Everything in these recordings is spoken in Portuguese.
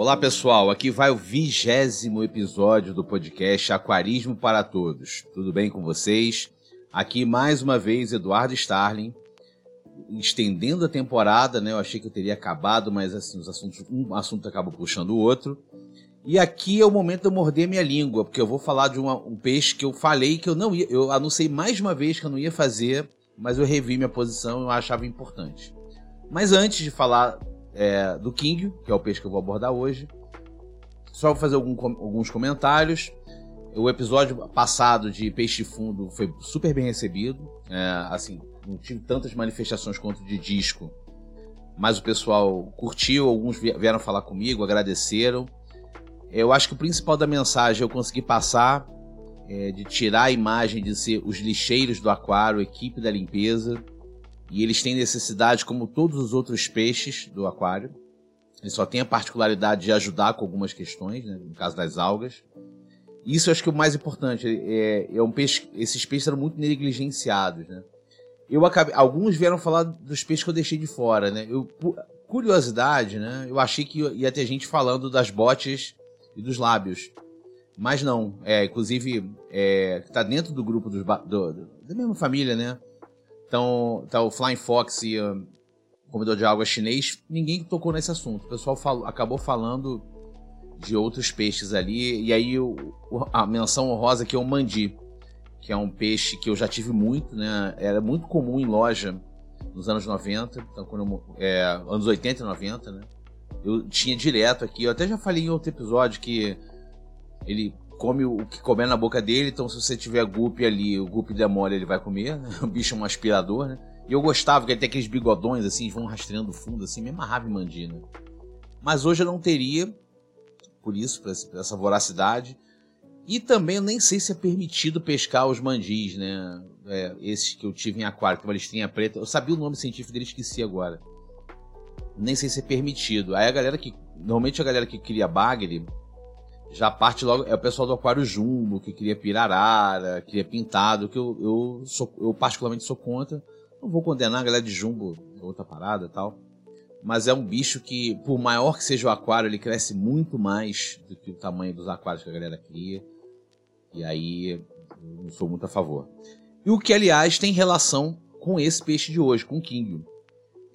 Olá pessoal, aqui vai o vigésimo episódio do podcast Aquarismo para Todos. Tudo bem com vocês? Aqui mais uma vez Eduardo Starling, estendendo a temporada, né? Eu achei que eu teria acabado, mas assim, os assuntos, um assunto acaba puxando o outro. E aqui é o momento de eu morder minha língua, porque eu vou falar de uma, um peixe que eu falei que eu não ia, eu anunciei mais uma vez que eu não ia fazer, mas eu revi minha posição e eu achava importante. Mas antes de falar é, do King, que é o peixe que eu vou abordar hoje, só vou fazer algum, alguns comentários. O episódio passado de Peixe Fundo foi super bem recebido. É, assim, não tive tantas manifestações quanto de disco, mas o pessoal curtiu, alguns vieram falar comigo, agradeceram. Eu acho que o principal da mensagem eu consegui passar é, de tirar a imagem de ser os lixeiros do aquário, equipe da limpeza, e eles têm necessidade como todos os outros peixes do aquário. Eles só têm a particularidade de ajudar com algumas questões, né, no caso das algas. Isso eu acho que é o mais importante. É, é um peixe, esses peixes eram muito negligenciados, né? Eu acabei, alguns vieram falar dos peixes que eu deixei de fora, né? Eu, curiosidade, né? Eu achei que ia ter gente falando das botes e dos lábios. Mas não, é, inclusive, é, tá dentro do grupo dos, do, do, da mesma família, né? Então, tá o Flying Fox e o comedor de água chinês, ninguém tocou nesse assunto. O pessoal falou, acabou falando de outros peixes ali, e aí o, a menção honrosa que é o mandi, que é um peixe que eu já tive muito, né? Era muito comum em loja nos anos 90, então quando eu, é, anos 80 e 90, né? Eu tinha direto aqui, eu até já falei em outro episódio que ele come o que comer na boca dele, então se você tiver guppy ali, o guppy demora, ele vai comer, né? O bicho é um aspirador, né? E eu gostava que ele tem aqueles bigodões assim, vão rastreando fundo assim, mesmo rave mandina. Né? Mas hoje eu não teria, por isso, por essa voracidade. E também eu nem sei se é permitido pescar os mandis, né? É, esses que eu tive em aquário, que uma listrinha preta. Eu sabia o nome científico dele, esqueci agora. Nem sei se é permitido. Aí a galera que. Normalmente a galera que cria bagre já parte logo. É o pessoal do aquário jumbo, que cria pirarara, cria pintado, que eu, eu, sou, eu particularmente sou contra. Não vou condenar a galera de jumbo, outra parada tal. Mas é um bicho que, por maior que seja o aquário, ele cresce muito mais do que o tamanho dos aquários que a galera cria. E aí, não sou muito a favor. E o que, aliás, tem relação com esse peixe de hoje, com o King.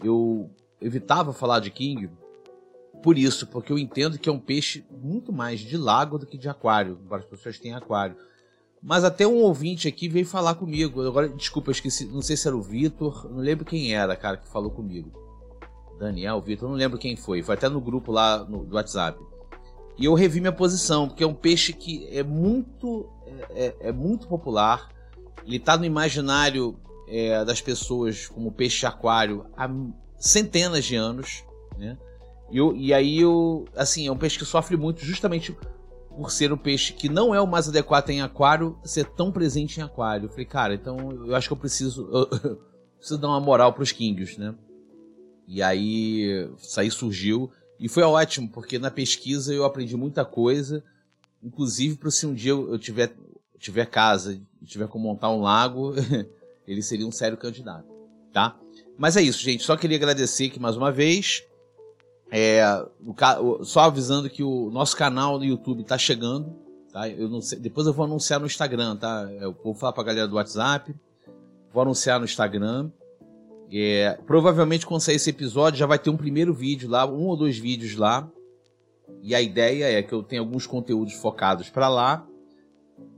Eu evitava falar de King por isso, porque eu entendo que é um peixe muito mais de lago do que de aquário, embora as pessoas tenham aquário. Mas até um ouvinte aqui veio falar comigo. Agora, desculpa, esqueci, não sei se era o Vitor, não lembro quem era, cara, que falou comigo. Daniel, Vitor, não lembro quem foi. Foi até no grupo lá no, do WhatsApp. E eu revi minha posição, porque é um peixe que é muito, é, é, é muito popular. Ele está no imaginário é, das pessoas como peixe aquário há centenas de anos, né? E, e aí, eu, assim, é um peixe que sofre muito justamente por ser um peixe que não é o mais adequado em aquário, ser tão presente em aquário. Eu falei, cara, então eu acho que eu preciso, eu, preciso dar uma moral pros Kingios, né? E aí, isso aí surgiu. E foi ótimo, porque na pesquisa eu aprendi muita coisa. Inclusive, para se um dia eu tiver, tiver casa e tiver como montar um lago, ele seria um sério candidato, tá? Mas é isso, gente. Só queria agradecer aqui mais uma vez. É, o, só avisando que o nosso canal no YouTube está chegando. Tá? Eu sei, depois eu vou anunciar no Instagram, tá? Eu vou falar para a galera do WhatsApp. Vou anunciar no Instagram. É, provavelmente quando sair esse episódio já vai ter um primeiro vídeo lá, um ou dois vídeos lá. E a ideia é que eu tenha alguns conteúdos focados para lá.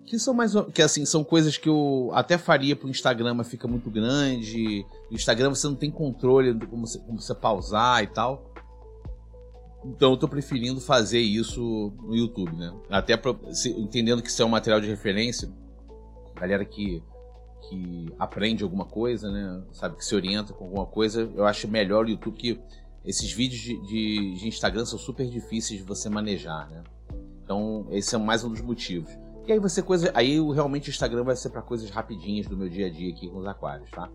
Que são mais que assim, são coisas que eu até faria pro Instagram, mas fica muito grande. No Instagram você não tem controle de como você, como você pausar e tal. Então eu tô preferindo fazer isso no YouTube, né? Até pra, se, entendendo que isso é um material de referência, galera que, que aprende alguma coisa, né? Sabe, que se orienta com alguma coisa, eu acho melhor o YouTube que esses vídeos de, de, de Instagram são super difíceis de você manejar, né? Então, esse é mais um dos motivos. E aí você coisa, aí realmente o Instagram vai ser para coisas rapidinhas do meu dia a dia aqui com os aquários, tá?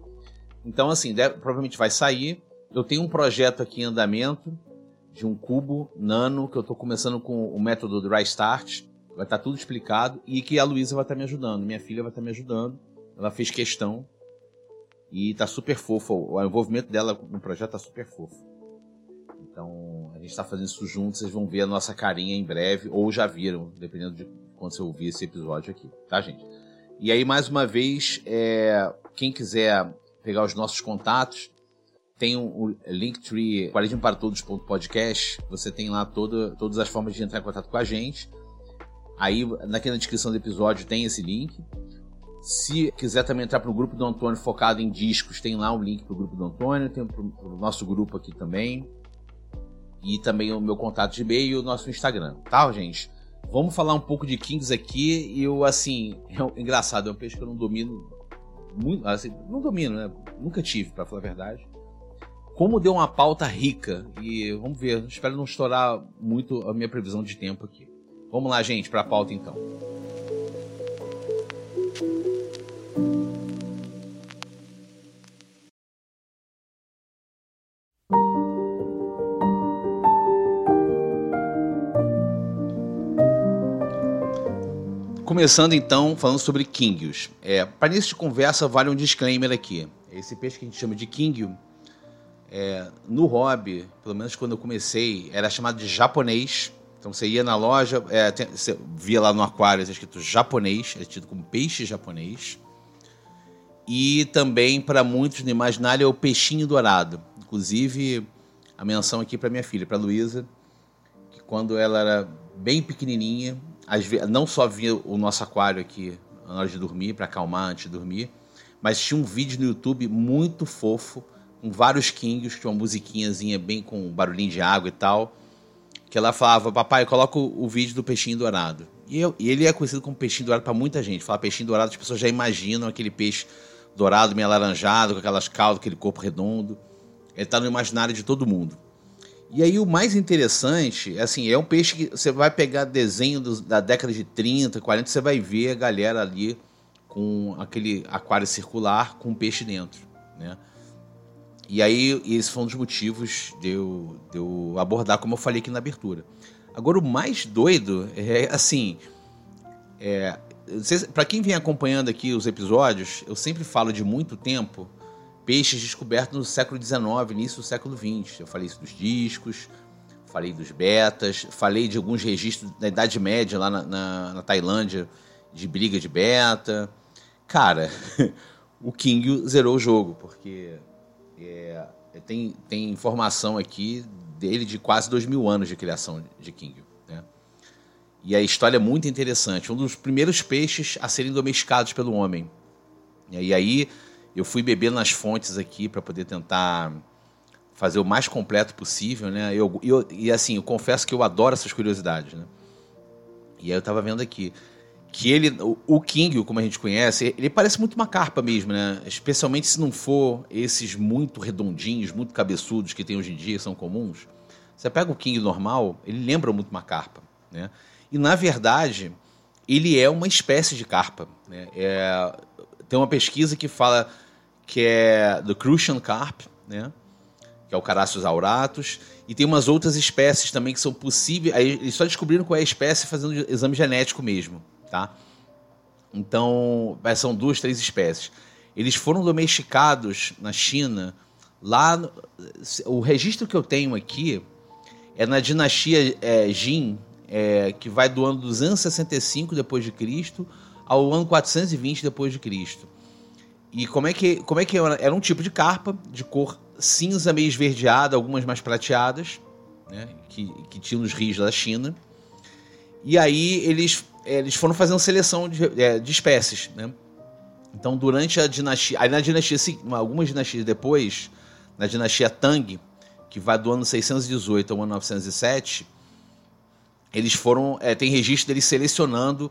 Então assim, deve, provavelmente vai sair. Eu tenho um projeto aqui em andamento de um cubo nano, que eu estou começando com o método Dry Start, vai estar tá tudo explicado, e que a Luísa vai estar tá me ajudando, minha filha vai estar tá me ajudando, ela fez questão, e está super fofo, o envolvimento dela no projeto está super fofo. Então, a gente está fazendo isso juntos, vocês vão ver a nossa carinha em breve, ou já viram, dependendo de quando você ouvir esse episódio aqui, tá, gente? E aí, mais uma vez, é, quem quiser pegar os nossos contatos, tem o Linktree Quaresma para Todos.podcast. Você tem lá toda, todas as formas de entrar em contato com a gente. Aí, aqui na descrição do episódio tem esse link. Se quiser também entrar para o grupo do Antônio focado em discos, tem lá um link para o grupo do Antônio, tem para o nosso grupo aqui também. E também o meu contato de e-mail e o nosso Instagram, tá, gente? Vamos falar um pouco de Kings aqui. E eu, assim, é engraçado, é um peixe que eu não domino muito. Assim, não domino, né? Nunca tive, para falar a verdade. Como deu uma pauta rica. E vamos ver, espero não estourar muito a minha previsão de tempo aqui. Vamos lá, gente, para a pauta então. Começando então falando sobre Kingios. É, Para início de conversa, vale um disclaimer aqui. Esse peixe que a gente chama de Kingio, é, no hobby, pelo menos quando eu comecei, era chamado de japonês. Então você ia na loja, é, tem, você via lá no aquário escrito japonês, é tido como peixe japonês. E também, para muitos no imaginário, é o peixinho dourado. Inclusive, a menção aqui para minha filha, para Luísa, que quando ela era bem pequenininha, não só via o nosso aquário aqui na hora de dormir, para acalmar antes de dormir, mas tinha um vídeo no YouTube muito fofo, com vários kingios, tinha uma musiquinhazinha bem com barulhinho de água e tal, que ela falava, papai, coloca o, vídeo do peixinho dourado. E, eu, e, ele é conhecido como peixinho dourado para muita gente. Fala peixinho dourado, as pessoas já imaginam aquele peixe dourado, meio alaranjado, com aquelas caudas, aquele corpo redondo. Ele está no imaginário de todo mundo. E aí o mais interessante, assim, é um peixe que você vai pegar desenho da década de 30, 40, você vai ver a galera ali com aquele aquário circular com um peixe dentro, né? E aí esse foi um dos motivos de eu, de eu abordar, como eu falei aqui na abertura. Agora o mais doido é assim, é, para quem vem acompanhando aqui os episódios, eu sempre falo de muito tempo peixes descobertos no século XIX, início do século XX. Eu falei isso dos discos, falei dos betas, falei de alguns registros da Idade Média lá na, na, na Tailândia de briga de beta. Cara, o King zerou o jogo, porque é, tem, tem informação aqui dele de quase dois mil anos de criação de King. Né? E a história é muito interessante. Um dos primeiros peixes a serem domesticados pelo homem. E aí eu fui beber nas fontes aqui para poder tentar fazer o mais completo possível, né? Eu, eu, e assim, eu confesso que eu adoro essas curiosidades, né? E aí eu estava vendo aqui que ele, o, King, como a gente conhece, ele parece muito uma carpa mesmo, né? Especialmente se não for esses muito redondinhos, muito cabeçudos que tem hoje em dia, são comuns. Você pega o King normal, ele lembra muito uma carpa, né? E na verdade, ele é uma espécie de carpa, né? É, tem uma pesquisa que fala que é do Crucian Carp, né? que é o Carassius auratus, e tem umas outras espécies também que são possíveis. Aí eles só descobriram qual é a espécie fazendo exame genético mesmo, tá? Então, são duas, três espécies. Eles foram domesticados na China, lá. No, o registro que eu tenho aqui é na dinastia é, Jin, é, que vai do ano 265 depois de Cristo ao ano 420 depois de Cristo. E como é que como é que era? Era um tipo de carpa de cor cinza meio esverdeada, algumas mais prateadas, né, que, que tinha nos rios da China. E aí eles eles foram fazendo seleção de, é, de espécies, né? Então, durante a dinastia. Aí, na dinastia. Algumas dinastias depois, na dinastia Tang, que vai do ano 618 ao ano 907, eles foram. É, tem registro deles selecionando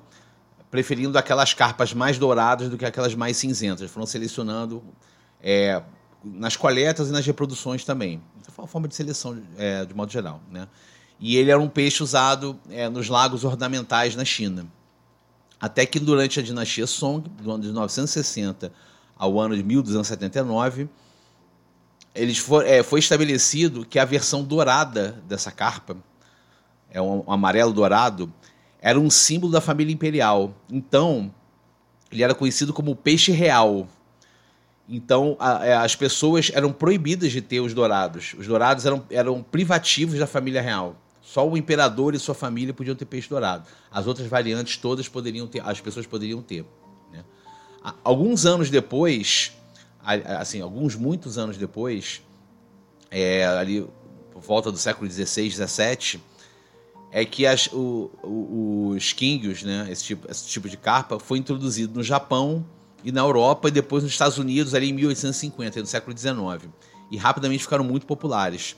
preferindo aquelas carpas mais douradas do que aquelas mais cinzentas. Foram selecionando é, nas coletas e nas reproduções também. Então, foi uma forma de seleção é, de modo geral. Né? E ele era um peixe usado é, nos lagos ornamentais na China. Até que durante a dinastia Song, do ano de 960 ao ano de 1279, eles for, é, foi estabelecido que a versão dourada dessa carpa, é um, um amarelo dourado, era um símbolo da família imperial. Então, ele era conhecido como peixe real. Então, a, é, as pessoas eram proibidas de ter os dourados. Os dourados eram, eram privativos da família real. Só o imperador e sua família podiam ter peixe dourado. As outras variantes todas poderiam ter, as pessoas poderiam ter. Né? Alguns anos depois, assim, alguns muitos anos depois, é, ali por volta do século XVI, XVII, é que as, o, o, os kingios, né, esse tipo, esse tipo de carpa, foi introduzido no Japão e na Europa e depois nos Estados Unidos ali em 1850, no século XIX. E rapidamente ficaram muito populares.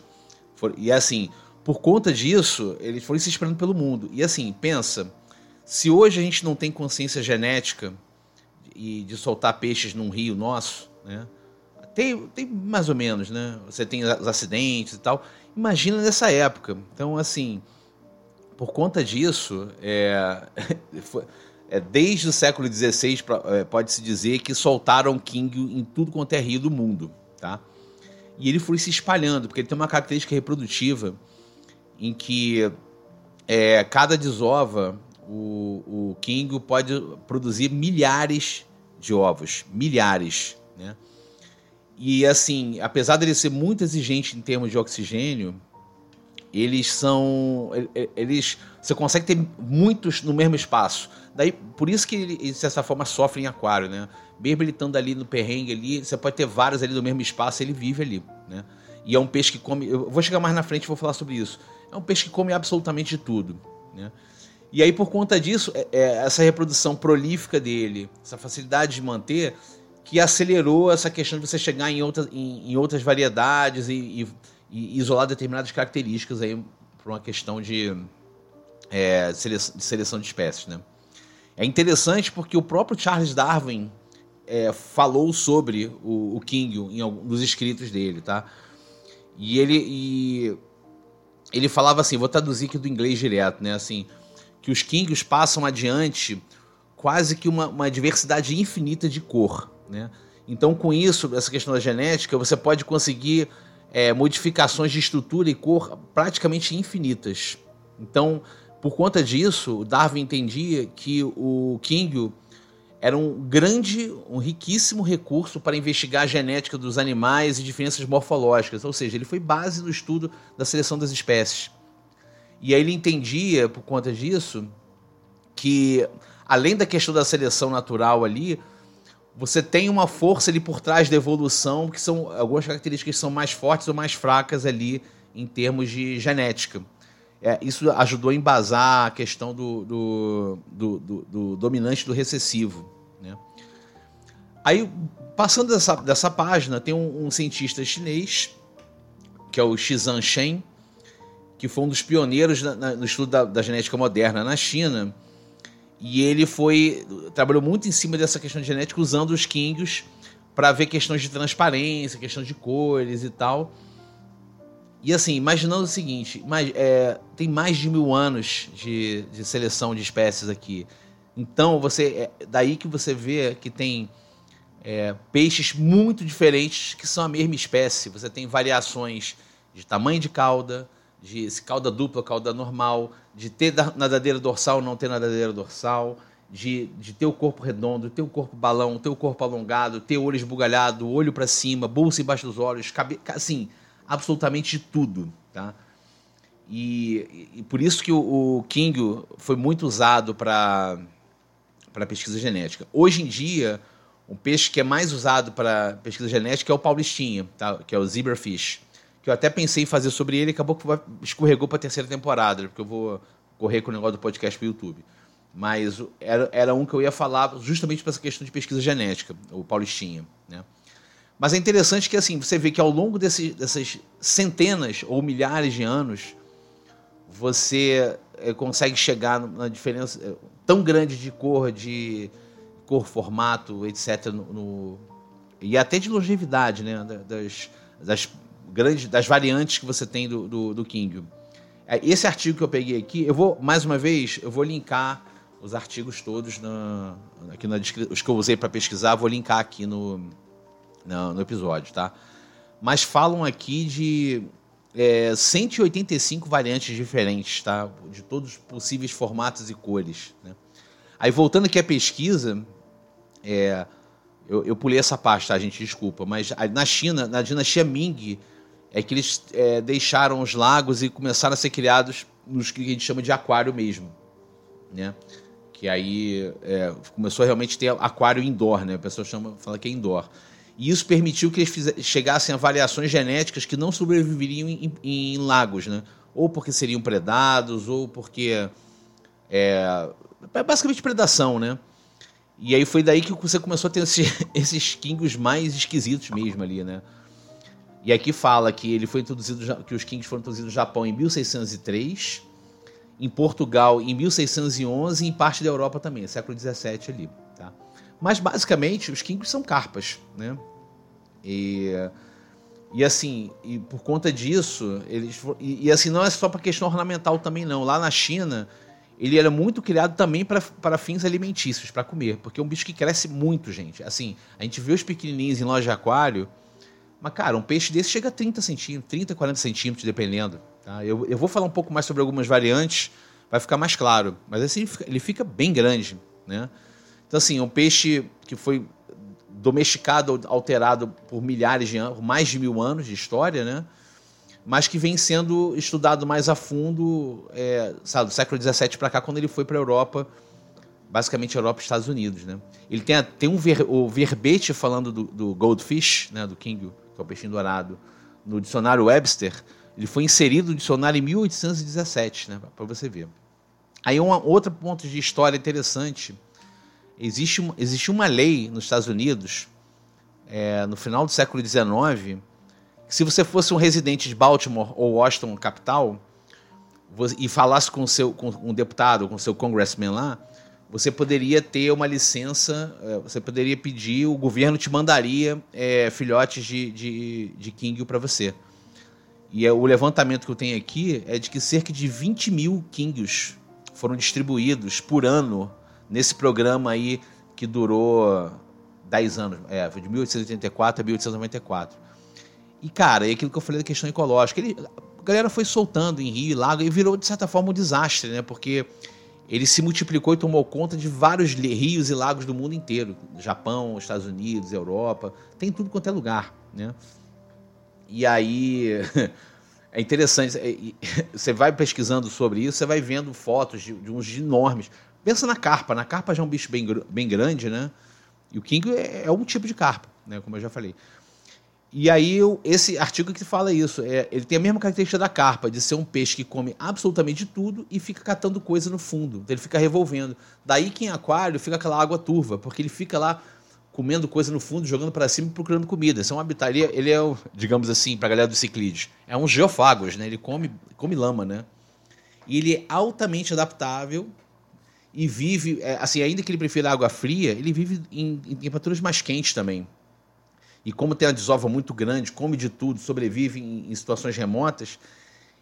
e assim, por conta disso, eles foram se espalhando pelo mundo. E assim, pensa, se hoje a gente não tem consciência genética e de soltar peixes num rio nosso, né? Tem, tem mais ou menos, né? Você tem os acidentes e tal. Imagina nessa época. Então, assim, por conta disso, é, é, desde o século XVI, é, pode-se dizer que soltaram King em tudo quanto é rio do mundo. Tá? E ele foi se espalhando, porque ele tem uma característica reprodutiva em que é, cada desova, o, o King pode produzir milhares de ovos. Milhares. Né? E assim, apesar dele ser muito exigente em termos de oxigênio, eles são. Eles. Você consegue ter muitos no mesmo espaço. Daí, por isso que ele, de certa forma, sofre em aquário, né? Mesmo ele estando ali no perrengue ali, você pode ter vários ali no mesmo espaço, ele vive ali, né? E é um peixe que come. Eu vou chegar mais na frente e vou falar sobre isso. É um peixe que come absolutamente tudo, né? E aí, por conta disso, é, é, essa reprodução prolífica dele, essa facilidade de manter, que acelerou essa questão de você chegar em, outra, em, em outras variedades e, e e isolar determinadas características aí por uma questão de, é, seleção, de seleção de espécies, né? É interessante porque o próprio Charles Darwin é, falou sobre o, o King em alguns escritos dele, tá? E ele, e ele falava assim, vou traduzir aqui do inglês direto, né? Assim, que os Kings passam adiante quase que uma, uma diversidade infinita de cor, né? Então, com isso, essa questão da genética, você pode conseguir é, modificações de estrutura e cor praticamente infinitas. Então, por conta disso, Darwin entendia que o King era um grande, um riquíssimo recurso para investigar a genética dos animais e diferenças morfológicas, ou seja, ele foi base no estudo da seleção das espécies. E aí ele entendia, por conta disso, que além da questão da seleção natural ali, você tem uma força ali por trás da evolução, que são algumas características que são mais fortes ou mais fracas ali em termos de genética. É, isso ajudou a embasar a questão do, do, do, do, do dominante do recessivo. Né? Aí, passando dessa, dessa página, tem um, um cientista chinês, que é o Xizan Shen, que foi um dos pioneiros na, na, no estudo da, da genética moderna na China, e ele foi trabalhou muito em cima dessa questão de genética usando os Kingios para ver questões de transparência, questões de cores e tal. E assim, imaginando o seguinte, é, tem mais de mil anos de, de seleção de espécies aqui. Então, você é daí que você vê que tem é, peixes muito diferentes que são a mesma espécie. Você tem variações de tamanho de cauda, de cauda dupla, cauda normal, de ter nadadeira dorsal ou não ter nadadeira dorsal, de, de ter o corpo redondo, ter o corpo balão, ter o corpo alongado, ter olho esbugalhado, olho para cima, bolsa embaixo dos olhos, cabe, assim, absolutamente tudo, tá? E, e por isso que o, o King foi muito usado para pesquisa genética. Hoje em dia, o peixe que é mais usado para pesquisa genética é o paulistinha, tá? que é o zebrafish que eu até pensei em fazer sobre ele, acabou que escorregou para a terceira temporada, porque eu vou correr com o negócio do podcast para o YouTube. Mas era, era um que eu ia falar justamente para essa questão de pesquisa genética, o Paulistinha. Né? Mas é interessante que assim você vê que ao longo desse, dessas centenas ou milhares de anos, você é, consegue chegar na diferença é, tão grande de cor, de cor, formato, etc. No, no e até de longevidade né? das, das grandes das variantes que você tem do, do, do King. É, esse artigo que eu peguei aqui, eu vou, mais uma vez, eu vou linkar os artigos todos na, aqui na os que eu usei para pesquisar, vou linkar aqui no, no, episódio, tá? Mas falam aqui de é, 185 variantes diferentes, tá? De todos os possíveis formatos e cores, né? Aí voltando aqui à pesquisa, é, Eu, eu pulei essa parte, tá, gente? Desculpa. Mas na China, na dinastia Ming, é que eles é, deixaram os lagos e começaram a ser criados nos que a gente chama de aquário mesmo, né? Que aí é, começou a realmente ter aquário indoor, né? A pessoa chama, fala que é indoor. E isso permitiu que eles chegassem a variações genéticas que não sobreviveriam em, em, em lagos, né? Ou porque seriam predados, ou porque é, é basicamente predação, né? E aí foi daí que você começou a ter esse, esses kings mais esquisitos mesmo ali, né? E aqui fala que ele foi introduzido, que os kings foram introduzidos no Japão em 1603, em Portugal em 1611 e em parte da Europa também, século 17 ali? Mas basicamente os kings são carpas, né? E, e assim, e por conta disso, eles e, e assim não é só para questão ornamental também não. Lá na China, ele era muito criado também para fins alimentícios, para comer, porque é um bicho que cresce muito, gente. Assim, a gente vê os pequenininhos em loja de aquário, mas, cara, um peixe desse chega a 30 centímetros, 30, 40 centímetros, dependendo. Tá? Eu, eu vou falar um pouco mais sobre algumas variantes, vai ficar mais claro. Mas assim, ele fica, ele fica bem grande, né? Então, assim, um peixe que foi domesticado, alterado por milhares de anos, mais de mil anos de história, né? Mas que vem sendo estudado mais a fundo, é, sabe, do século XVII para cá, quando ele foi para a Europa, basicamente Europa e Estados Unidos, né? Ele tem, tem um ver, o verbete falando do, do goldfish, né, do king, que é o peixinho dourado, no dicionário Webster, ele foi inserido no dicionário em 1817, né, para você ver. Aí um outro ponto de história interessante, existe, existe uma lei nos Estados Unidos, é, no final do século XIX, que se você fosse um residente de Baltimore ou Washington, capital, e falasse com, seu, com um deputado, com seu congressman lá, você poderia ter uma licença, é, você poderia pedir, o governo te mandaria é, filhotes de, de, de King para você. E é, o levantamento que eu tenho aqui é de que cerca de 20 mil Kings foram distribuídos por ano nesse programa aí que durou 10 anos, é, de 1884 a 1894. E, cara, é aquilo que eu falei da questão ecológica. Ele, a galera foi soltando em rio e lago e virou, de certa forma, um desastre, né? Porque ele se multiplicou e tomou conta de vários rios e lagos do mundo inteiro. Japão, Estados Unidos, Europa, tem tudo quanto é lugar, né? E aí é interessante, é, você vai pesquisando sobre isso, você vai vendo fotos de, de uns enormes. Pensa na carpa, na carpa já é um bicho bem, bem grande, né? E o king é, é um tipo de carpa, né? Como eu já falei. E aí, esse artigo que fala isso, é, ele tem a mesma característica da carpa, de ser um peixe que come absolutamente tudo e fica catando coisa no fundo. Então ele fica revolvendo. Daí que em aquário fica aquela água turva, porque ele fica lá comendo coisa no fundo, jogando para cima e procurando comida. Isso é uma habitaria, ele é, digamos assim, para a galera do ciclídeos, é um geofagos, né? Ele come, come lama, né? E ele é altamente adaptável e vive, é, assim, ainda que ele prefira água fria, ele vive em, em temperaturas mais quentes também e como tem uma desova muito grande, come de tudo, sobrevive em, em situações remotas,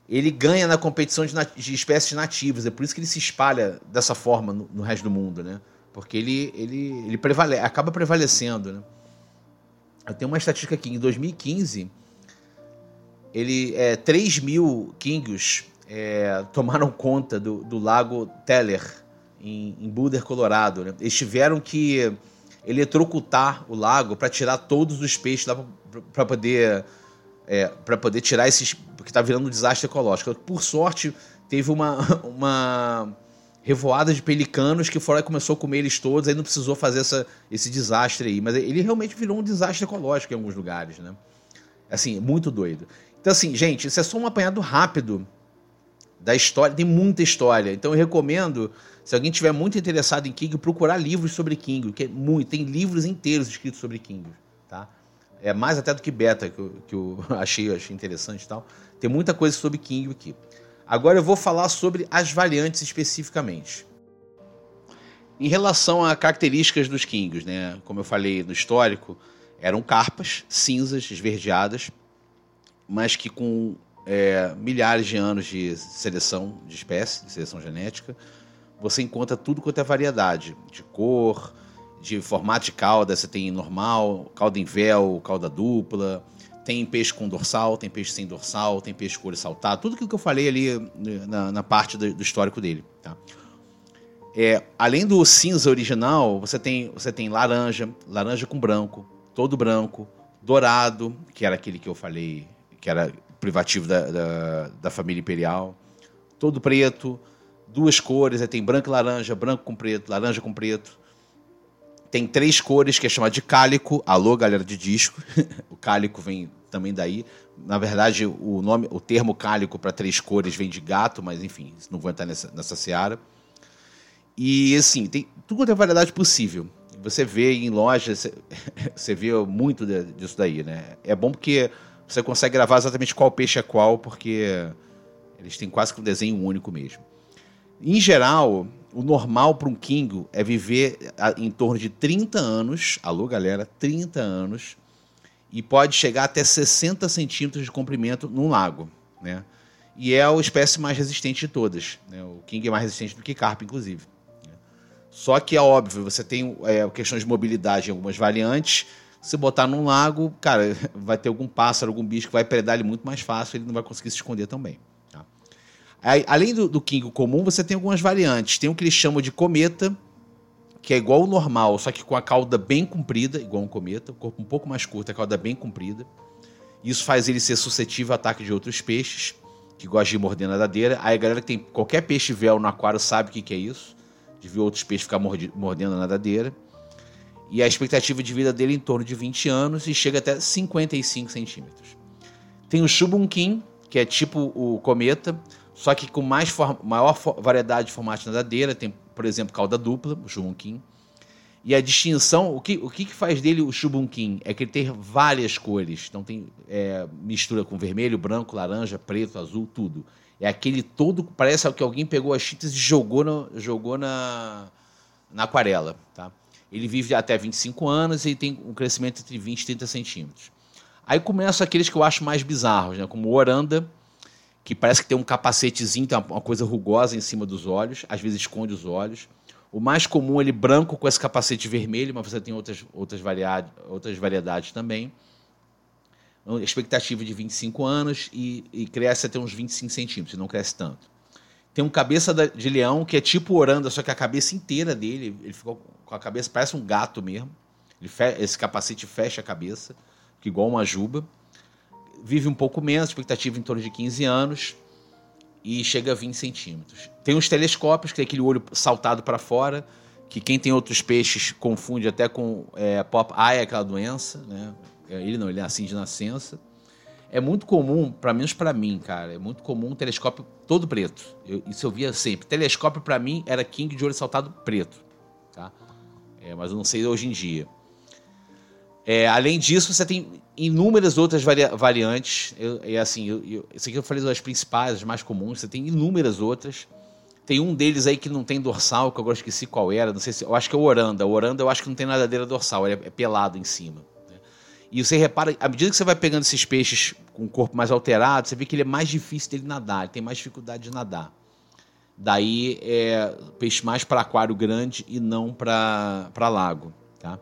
ele ganha na competição de, de, espécies nativas. É por isso que ele se espalha dessa forma no, no resto do mundo, né? Porque ele, ele, ele prevale, acaba prevalecendo, né? Eu tenho uma estatística aqui, em 2015, ele, é, 3 mil kingos é, tomaram conta do, do lago Teller, em, em Boulder, Colorado. Né? Eles tiveram que eletrocutar o lago para tirar todos os peixes lá para poder é, para poder tirar esses porque está virando um desastre ecológico. Por sorte teve uma uma revoada de pelicanos que fora começou a comer eles todos, aí não precisou fazer essa, esse desastre aí, mas ele realmente virou um desastre ecológico em alguns lugares, né? Assim, muito doido. Então assim, gente, isso é só um apanhado rápido da história, tem muita história. Então eu recomendo se alguém tiver muito interessado em King, procurar livros sobre King, que é muito, tem livros inteiros escritos sobre King, tá? É mais até do que Beta, que eu, que eu achei, achei interessante e tal. Tem muita coisa sobre King aqui. Agora eu vou falar sobre as variantes especificamente. Em relação a características dos Kings, né? Como eu falei no histórico, eram carpas cinzas, esverdeadas, mas que com é, milhares de anos de seleção de espécie, de seleção genética, você encontra tudo quanto é variedade de cor, de formato de cauda, você tem normal, cauda em véu, cauda dupla, tem peixe com dorsal, tem peixe sem dorsal, tem peixe com olho saltado, tudo aquilo que eu falei ali né, na, na parte do, do, histórico dele. Tá? É, além do cinza original, você tem, você tem laranja, laranja com branco, todo branco, dourado, que era aquele que eu falei, que era privativo da, da, da família imperial, todo preto, duas cores, tem branco e laranja, branco com preto, laranja com preto. Tem três cores que é chamado de cálico. Alô, galera de disco. o cálico vem também daí. Na verdade, o nome, o termo cálico para três cores vem de gato, mas enfim, não vou entrar nessa, nessa seara. E assim, tem tudo quanto é variedade possível. Você vê em lojas, você vê muito disso daí, né? É bom porque você consegue gravar exatamente qual peixe é qual, porque eles têm quase que um desenho único mesmo. Em geral, o normal para um Kingo é viver em torno de 30 anos, alô galera, 30 anos, e pode chegar até 60 centímetros de comprimento num lago, né? E é a espécie mais resistente de todas. Né? O King é mais resistente do que carpa, inclusive. Né? Só que é óbvio, você tem é, questões de mobilidade em algumas variantes. Se botar num lago, cara, vai ter algum pássaro, algum bicho que vai predar ele muito mais fácil, ele não vai conseguir se esconder também. Além do, do comum, você tem algumas variantes. Tem o que eles chamam de cometa, que é igual ao normal, só que com a cauda bem comprida, igual um cometa, o corpo um pouco mais curto, a cauda bem comprida. Isso faz ele ser suscetível ao ataque de outros peixes, que gostam de morder nadadeira. Aí a galera que tem qualquer peixe véu no aquário sabe o que, que é isso, de ver outros peixes ficar mordendo a nadadeira. E a expectativa de vida dele é em torno de 20 anos e chega até 55 centímetros. Tem o Shubunkin, que é tipo o cometa, só que com mais maior variedade de formatos de nadadeira, tem, por exemplo, cauda dupla, o chubunquim. E a distinção, o que, o que faz dele o chubunquim? É que ele tem várias cores. Então tem é, mistura com vermelho, branco, laranja, preto, azul, tudo. É aquele todo, parece que alguém pegou as tintas e jogou, no, jogou na, na aquarela. Tá? Ele vive até 25 anos e tem um crescimento entre 20 e 30 centímetros. Aí começam aqueles que eu acho mais bizarros, né? como o oranda, que parece que tem um capacetezinho, tem uma coisa rugosa em cima dos olhos, às vezes esconde os olhos. O mais comum é ele branco com esse capacete vermelho, mas você tem outras, outras, variedades, outras variedades também. Expectativa de 25 anos e, e cresce até uns 25 centímetros, não cresce tanto. Tem um cabeça de leão que é tipo oranda, só que a cabeça inteira dele, ele ficou com a cabeça, parece um gato mesmo. esse capacete fecha a cabeça, que igual uma juba vive um pouco menos, expectativa em torno de 15 anos, e chega a 20 centímetros. Tem os telescópios, que tem aquele olho saltado para fora, que quem tem outros peixes confunde até com é, pop eye, aquela doença, né? É, ele não, ele é assim de nascença. É muito comum, para menos para mim, cara, é muito comum um telescópio todo preto. Eu, isso eu via sempre. Telescópio para mim era King de olho saltado preto, tá? É, mas eu não sei hoje em dia. É, além disso, você tem inúmeras outras vari variantes. E assim, eu, eu, isso aqui eu falei das principais, as mais comuns. Você tem inúmeras outras. Tem um deles aí que não tem dorsal, que eu agora esqueci qual era. Não sei se. Eu acho que é o Oranda. O Oranda eu acho que não tem nadadeira dorsal, ele é, é pelado em cima. E você repara, à medida que você vai pegando esses peixes com o corpo mais alterado, você vê que ele é mais difícil dele nadar, ele tem mais dificuldade de nadar. Daí é peixe mais para aquário grande e não para lago. Tá?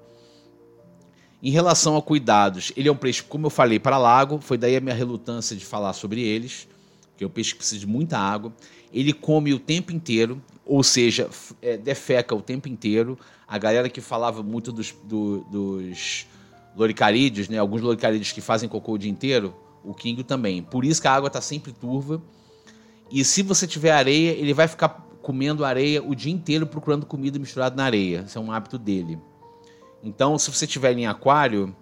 Em relação a cuidados, ele é um peixe, como eu falei, para lago, foi daí a minha relutância de falar sobre eles, que é um peixe que precisa de muita água. Ele come o tempo inteiro, ou seja, é, defeca o tempo inteiro. A galera que falava muito dos, do, dos loricarídeos, né? alguns loricarídeos que fazem cocô o dia inteiro, o Kingo também. Por isso que a água está sempre turva. E se você tiver areia, ele vai ficar comendo areia o dia inteiro procurando comida misturada na areia. Isso é um hábito dele. Então, se você tiver em aquário,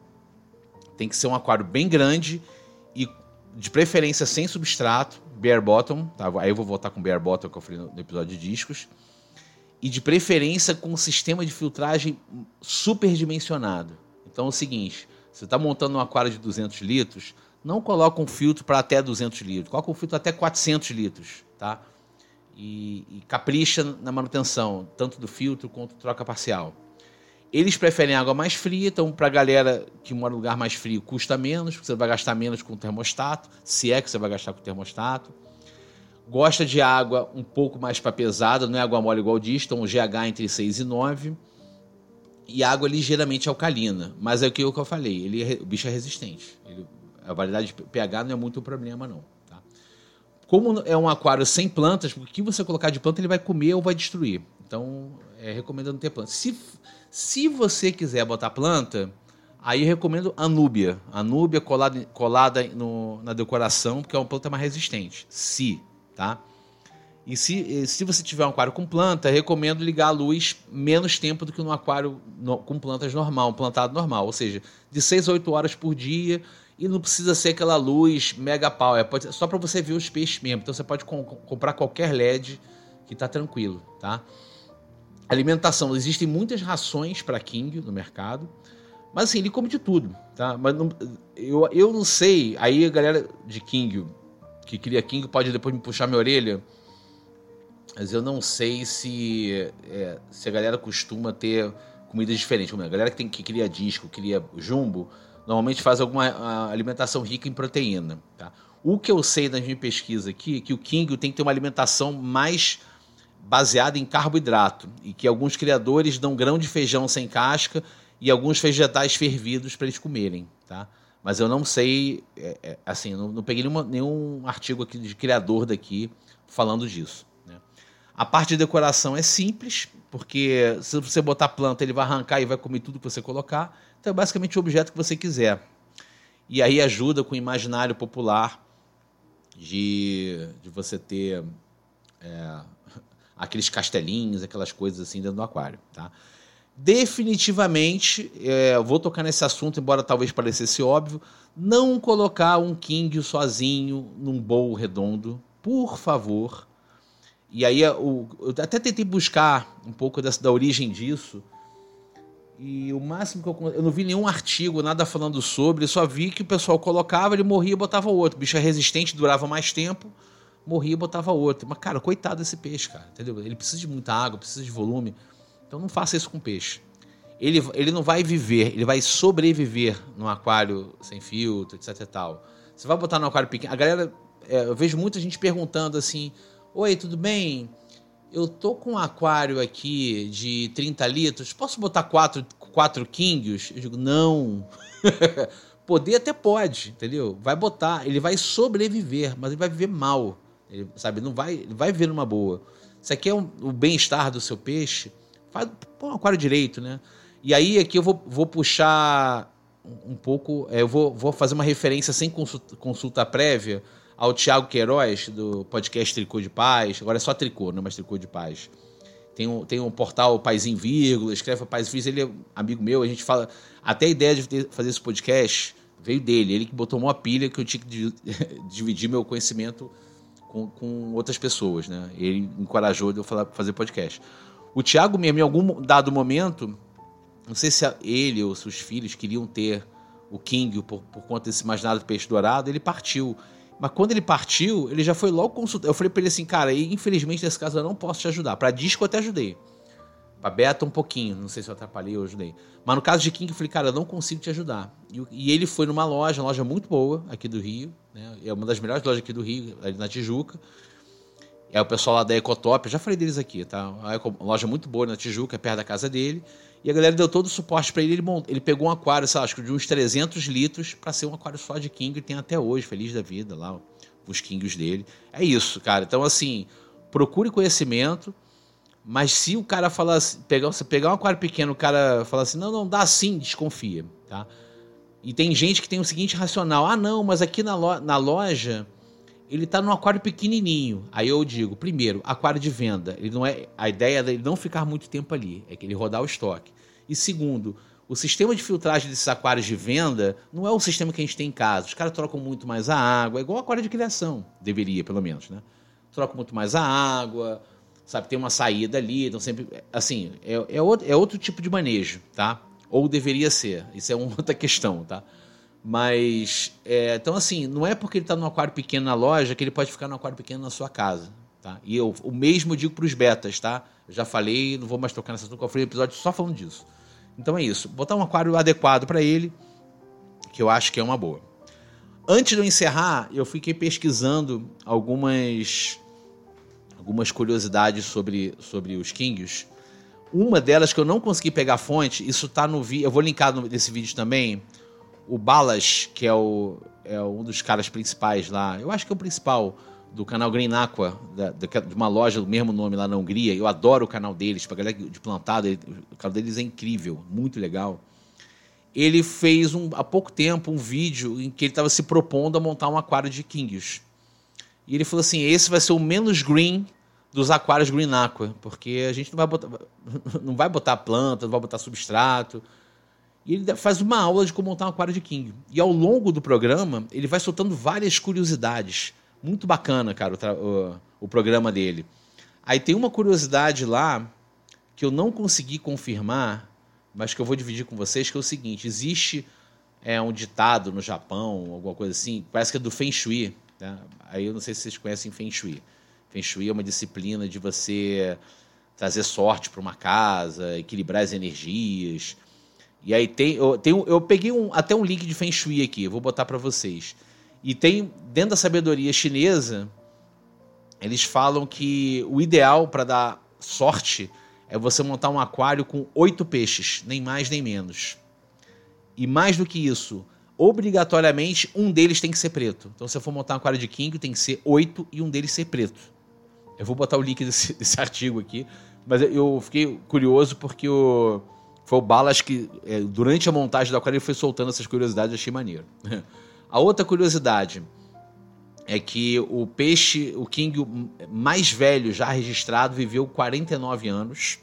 tem que ser um aquário bem grande e de preferência sem substrato, bare bottom, tá? Aí eu vou voltar com bare bottom que eu falei no episódio de discos. E de preferência com um sistema de filtragem super dimensionado. Então é o seguinte, você está montando um aquário de 200 litros, não coloca um filtro para até 200 litros, coloca um filtro até 400 litros, tá? E, e capricha na manutenção, tanto do filtro quanto troca parcial. Eles preferem água mais fria, então para a galera que mora em lugar mais frio custa menos, porque você vai gastar menos com o termostato, se é que você vai gastar com o termostato. Gosta de água um pouco mais para pesada, não é água mole igual diz, então GH entre 6 e 9. E água ligeiramente alcalina, mas é o que eu falei, ele é, o bicho é resistente. Ele, a variedade de pH não é muito problema não. Tá? Como é um aquário sem plantas, o que você colocar de planta ele vai comer ou vai destruir. Então, é, recomendo não ter planta. Se, se você quiser botar planta, aí eu recomendo Anúbia. Anúbia colada, colada no, na decoração, porque é uma planta mais resistente. Se, tá? E se, se você tiver um aquário com planta, recomendo ligar a luz menos tempo do que no aquário no, com plantas normal, plantado normal. Ou seja, de 6 a 8 horas por dia. E não precisa ser aquela luz mega power. Pode ser só para você ver os peixes mesmo. Então você pode com, comprar qualquer LED que está tranquilo, tá? Alimentação. Existem muitas rações para King no mercado. Mas assim, ele come de tudo, tá? Mas não, eu, eu não sei. Aí a galera de King, que cria King, pode depois me puxar minha orelha mas eu não sei se, é, se a galera costuma ter comidas diferentes. A galera que, tem, que cria disco, cria jumbo, normalmente faz alguma alimentação rica em proteína. Tá? O que eu sei das minhas pesquisas aqui é que o King tem que ter uma alimentação mais baseada em carboidrato e que alguns criadores dão grão de feijão sem casca e alguns vegetais fervidos para eles comerem, tá? Mas eu não sei, é, é, assim, não, não peguei nenhuma, nenhum artigo aqui de criador daqui falando disso. A parte de decoração é simples, porque se você botar planta, ele vai arrancar e vai comer tudo que você colocar. Então é basicamente o objeto que você quiser. E aí ajuda com o imaginário popular de, de você ter é, aqueles castelinhos, aquelas coisas assim dentro do aquário. Tá? Definitivamente, é, vou tocar nesse assunto, embora talvez parecesse óbvio, não colocar um king sozinho num bowl redondo. Por favor, e aí eu, eu até tentei buscar um pouco dessa, da origem disso. E o máximo que eu. Eu não vi nenhum artigo, nada falando sobre, só vi que o pessoal colocava, ele morria e botava outro. O bicho é resistente, durava mais tempo, morria e botava outro. Mas, cara, coitado desse peixe, cara, entendeu? Ele precisa de muita água, precisa de volume. Então não faça isso com peixe. Ele, ele não vai viver, ele vai sobreviver num aquário sem filtro, etc e tal. Você vai botar no aquário pequeno. A galera. É, eu vejo muita gente perguntando assim Oi, tudo bem? Eu tô com um aquário aqui de 30 litros. Posso botar quatro, quatro kingios? Eu digo, não. Poder até pode, entendeu? Vai botar, ele vai sobreviver, mas ele vai viver mal. Ele, sabe, não vai, ele vai viver numa boa. Isso aqui é um, o bem-estar do seu peixe. Faz, põe um aquário direito, né? E aí aqui eu vou, vou puxar um pouco, é, eu vou, vou fazer uma referência sem consulta, consulta prévia ao Tiago Queiroz, do podcast Tricô de Paz. Agora é só tricô, não é mais Tricô de Paz. Tem um, tem um portal Paizinho Vírgula, escreve Paz Vírgula. Ele é amigo meu, a gente fala. Até a ideia de ter, fazer esse podcast veio dele. Ele que botou uma pilha que eu tinha que dividir meu conhecimento com, com outras pessoas, né? Ele encorajou de eu falar, fazer podcast. O Tiago mesmo, em algum dado momento, não sei se ele ou seus filhos queriam ter o King por, por conta desse imaginado peixe dourado, ele partiu. Mas quando ele partiu, ele já foi logo consultar. Eu falei pra ele assim, cara, infelizmente nesse caso eu não posso te ajudar. Pra disco eu até ajudei. Pra beta um pouquinho, não sei se eu atrapalhei ou ajudei. Mas no caso de King, eu falei, cara, eu não consigo te ajudar. E, e ele foi numa loja, uma loja muito boa aqui do Rio, né? É uma das melhores lojas aqui do Rio, ali na Tijuca. É o pessoal lá da Ecotop, eu já falei deles aqui, tá? Uma loja muito boa na Tijuca, é perto da casa dele. E a galera deu todo o suporte para ele. Ele, mont... ele pegou um aquário, sei acho que de uns 300 litros para ser um aquário só de King. E tem até hoje, feliz da vida lá, os Kings dele. É isso, cara. Então, assim, procure conhecimento. Mas se o cara falar assim, pegar, pegar um aquário pequeno, o cara falar assim, não, não, dá sim, desconfia, tá? E tem gente que tem o seguinte racional, ah, não, mas aqui na, lo na loja ele está num aquário pequenininho. Aí eu digo, primeiro, aquário de venda. Ele não é a ideia dele não ficar muito tempo ali, é que ele rodar o estoque. E segundo, o sistema de filtragem desses aquários de venda não é o sistema que a gente tem em casa. Os caras trocam muito mais a água, é igual aquário de criação, deveria pelo menos, né? Trocam muito mais a água, sabe? Tem uma saída ali, então sempre, assim, é, é, outro, é outro tipo de manejo, tá? Ou deveria ser. Isso é uma outra questão, tá? Mas, é, então assim, não é porque ele está num aquário pequeno na loja que ele pode ficar no aquário pequeno na sua casa. Tá? E eu, o mesmo digo para os betas, tá? Já falei, não vou mais tocar nessa assunto, eu falei episódio só falando disso. Então é isso. Botar um aquário adequado para ele, que eu acho que é uma boa. Antes de eu encerrar, eu fiquei pesquisando algumas algumas curiosidades sobre, sobre os Kings. Uma delas que eu não consegui pegar fonte, isso tá no vídeo, eu vou linkar nesse vídeo também, o Balas, que é, o, é um dos caras principais lá, eu acho que é o principal do canal Green Aqua, da, de uma loja do mesmo nome lá na Hungria. Eu adoro o canal deles, pra galera de plantado, ele, o canal deles é incrível, muito legal. Ele fez um, há pouco tempo um vídeo em que ele estava se propondo a montar um aquário de Kingios. E ele falou assim: esse vai ser o menos green dos aquários Green Aqua, porque a gente não vai botar, não vai botar planta, não vai botar substrato. E ele faz uma aula de como montar um aquário de King. E ao longo do programa, ele vai soltando várias curiosidades. Muito bacana, cara, o, o, o programa dele. Aí tem uma curiosidade lá que eu não consegui confirmar, mas que eu vou dividir com vocês, que é o seguinte: existe é, um ditado no Japão, alguma coisa assim, parece que é do Feng Shui. Né? Aí eu não sei se vocês conhecem Feng Shui. Feng Shui é uma disciplina de você trazer sorte para uma casa, equilibrar as energias. E aí tem, eu, tem, eu peguei um, até um link de Feng Shui aqui, eu vou botar para vocês. E tem, dentro da sabedoria chinesa, eles falam que o ideal para dar sorte é você montar um aquário com oito peixes, nem mais nem menos. E mais do que isso, obrigatoriamente um deles tem que ser preto. Então, se eu for montar um aquário de king, tem que ser oito e um deles ser preto. Eu vou botar o link desse, desse artigo aqui, mas eu fiquei curioso porque o foi o Balas que, é, durante a montagem do aquário, ele foi soltando essas curiosidades, achei maneiro. A outra curiosidade é que o peixe, o king mais velho já registrado, viveu 49 anos.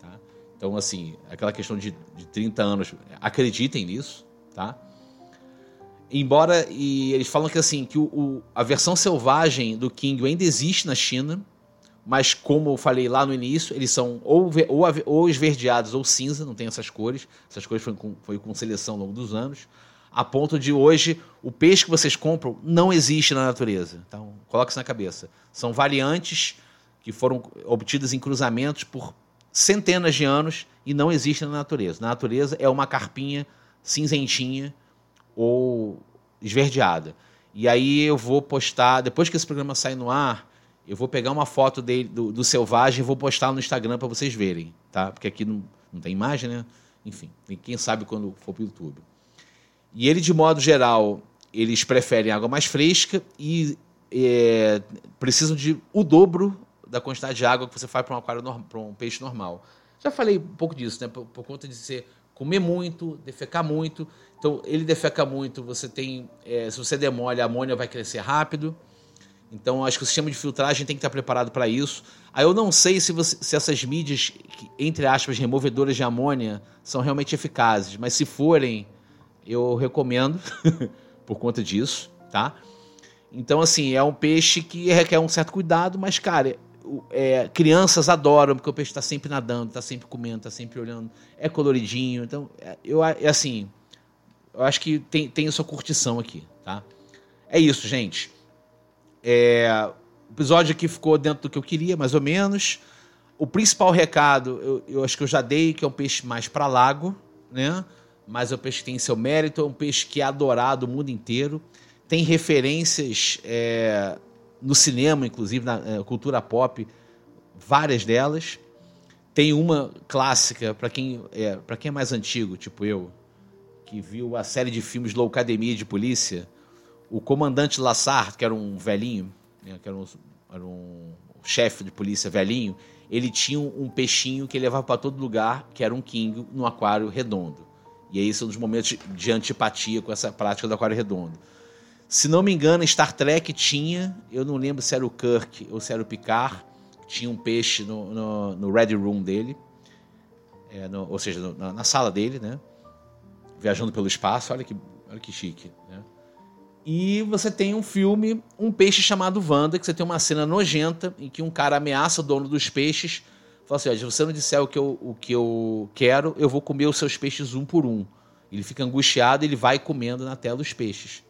Tá? Então, assim, aquela questão de, de 30 anos, acreditem nisso, tá? Embora, e eles falam que assim, que o, o, a versão selvagem do king ainda existe na China, mas como eu falei lá no início, eles são ou, ou, ou esverdeados ou cinza, não tem essas cores. Essas cores foi com, foi com seleção ao longo dos anos. A ponto de hoje, o peixe que vocês compram não existe na natureza. Então, coloque isso na cabeça. São variantes que foram obtidas em cruzamentos por centenas de anos e não existem na natureza. Na natureza é uma carpinha cinzentinha ou esverdeada. E aí eu vou postar, depois que esse programa sair no ar, eu vou pegar uma foto dele, do, do selvagem e vou postar no Instagram para vocês verem, tá? Porque aqui não, não tem imagem, né? Enfim, quem sabe quando for para o YouTube. E ele, de modo geral, eles preferem água mais fresca e é, precisam de o dobro da quantidade de água que você faz para um aquário para um peixe normal. Já falei um pouco disso, né? Por, por, conta de ser comer muito, defecar muito. Então, ele defeca muito, você tem. É, se você demole, a amônia vai crescer rápido. Então, acho que o sistema de filtragem tem que estar preparado para isso. Aí eu não sei se, você, se essas mídias, entre aspas, removedoras de amônia, são realmente eficazes, mas se forem, eu recomendo por conta disso, tá? Então, assim, é um peixe que requer um certo cuidado, mas, cara, é, crianças adoram, porque o peixe está sempre nadando, está sempre comendo, está sempre olhando, é coloridinho. Então, é, eu, é assim, eu acho que tem, tem sua curtição aqui, tá? É isso, gente. É, o episódio aqui ficou dentro do que eu queria, mais ou menos. O principal recado, eu, eu acho que eu já dei, que é um peixe mais para lago, né? Mas é um peixe que tem seu mérito, é um peixe que é adorado o mundo inteiro. Tem referências é, no cinema, inclusive, na é, cultura pop, várias delas. Tem uma clássica, para quem, é, quem é mais antigo, tipo eu, que viu a série de filmes Loucademia de Polícia, o comandante Lassard, que era um velhinho, né, que era um, era um chefe de polícia velhinho, ele tinha um peixinho que ele levava para todo lugar, que era um king no aquário redondo. E aí são é um dos momentos de antipatia com essa prática do aquário redondo. Se não me engano, Star Trek tinha, eu não lembro se era o Kirk ou se era o Picard, tinha um peixe no, no, no Ready Room dele, é, no, ou seja, no, na, na, sala dele, né? Viajando pelo espaço, olha que, olha que chique, né? E você tem um filme, um peixe chamado Wanda, que você tem uma cena nojenta em que um cara ameaça o dono dos peixes. Fala assim: se você não disser o que, eu, o que eu quero, eu vou comer os seus peixes um por um. Ele fica angustiado ele vai comendo na tela os peixes.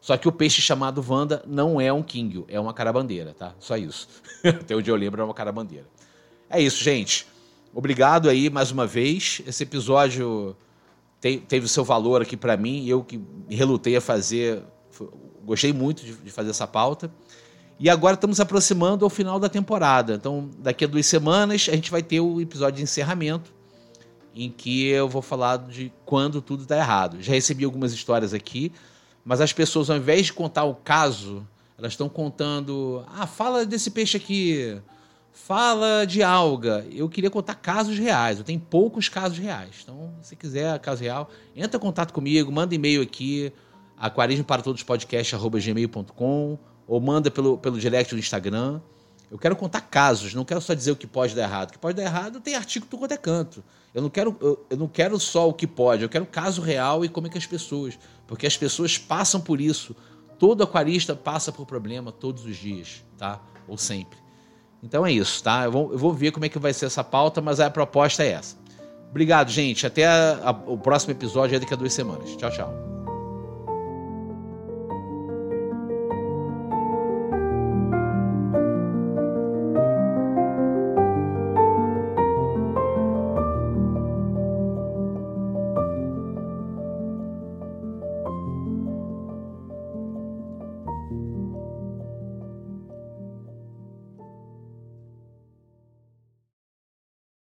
Só que o peixe chamado Wanda não é um Kingyo, é uma carabandeira, tá? Só isso. Até onde eu lembro é uma carabandeira. É isso, gente. Obrigado aí mais uma vez. Esse episódio teve o seu valor aqui para mim. Eu que relutei a fazer gostei muito de, de fazer essa pauta. E agora estamos aproximando ao final da temporada. Então, daqui a duas semanas, a gente vai ter o episódio de encerramento, em que eu vou falar de quando tudo está errado. Já recebi algumas histórias aqui, mas as pessoas, ao invés de contar o caso, Elas estão contando. Ah, fala desse peixe aqui. Fala de alga. Eu queria contar casos reais. Eu tenho poucos casos reais. Então, se quiser caso real, entra em contato comigo, manda e-mail aqui, aquarismo para todos podcast@gmail.com ou manda pelo, pelo direct do Instagram. Eu quero contar casos, não quero só dizer o que pode dar errado. O que pode dar errado tem artigo do quanto é canto. Eu não quero, eu, eu, não quero só o que pode, eu quero caso real e como é que as pessoas. Porque as pessoas passam por isso. Todo aquarista passa por problema todos os dias, tá? Ou sempre. Então é isso, tá? Eu vou, eu vou ver como é que vai ser essa pauta, mas a proposta é essa. Obrigado, gente. Até a, a, o próximo episódio é daqui a duas semanas. Tchau, tchau.